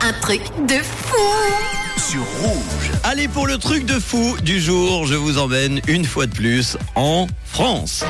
un truc de fou sur Rouge. Allez pour le truc de fou du jour, je vous emmène une fois de plus en France.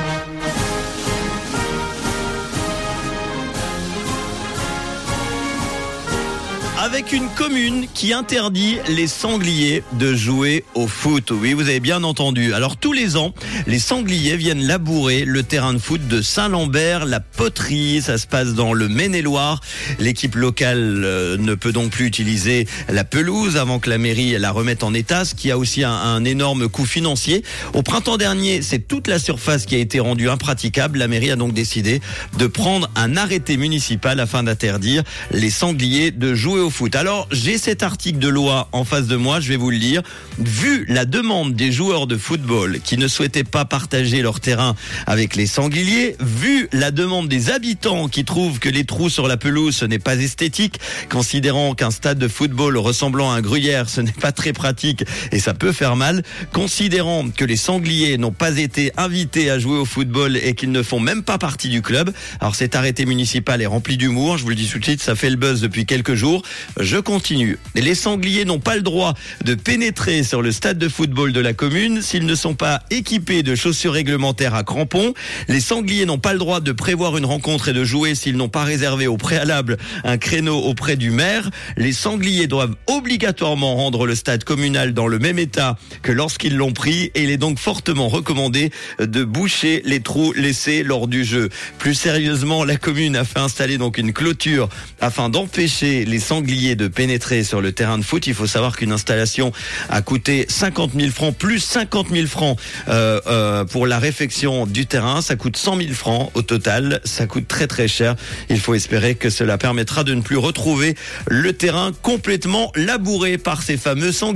Avec une commune qui interdit les sangliers de jouer au foot. Oui, vous avez bien entendu. Alors tous les ans, les sangliers viennent labourer le terrain de foot de Saint-Lambert, la poterie. Ça se passe dans le Maine-et-Loire. L'équipe locale euh, ne peut donc plus utiliser la pelouse avant que la mairie la remette en état, ce qui a aussi un, un énorme coût financier. Au printemps dernier, c'est toute la surface qui a été rendue impraticable. La mairie a donc décidé de prendre un arrêté municipal afin d'interdire les sangliers de jouer au foot. Alors, j'ai cet article de loi en face de moi, je vais vous le lire. Vu la demande des joueurs de football qui ne souhaitaient pas partager leur terrain avec les sangliers, vu la demande des habitants qui trouvent que les trous sur la pelouse, ce n'est pas esthétique, considérant qu'un stade de football ressemblant à un gruyère, ce n'est pas très pratique et ça peut faire mal, considérant que les sangliers n'ont pas été invités à jouer au football et qu'ils ne font même pas partie du club. Alors cet arrêté municipal est rempli d'humour, je vous le dis tout de suite, ça fait le buzz depuis quelques jours. Je continue. Les sangliers n'ont pas le droit de pénétrer sur le stade de football de la commune s'ils ne sont pas équipés de chaussures réglementaires à crampons. Les sangliers n'ont pas le droit de prévoir une rencontre et de jouer s'ils n'ont pas réservé au préalable un créneau auprès du maire. Les sangliers doivent obligatoirement rendre le stade communal dans le même état que lorsqu'ils l'ont pris et il est donc fortement recommandé de boucher les trous laissés lors du jeu. Plus sérieusement, la commune a fait installer donc une clôture afin d'empêcher les sangliers de pénétrer sur le terrain de foot. Il faut savoir qu'une installation a coûté 50 000 francs plus 50 000 francs euh, euh, pour la réfection du terrain. Ça coûte 100 000 francs au total. Ça coûte très très cher. Il faut espérer que cela permettra de ne plus retrouver le terrain complètement labouré par ces fameux sangliers.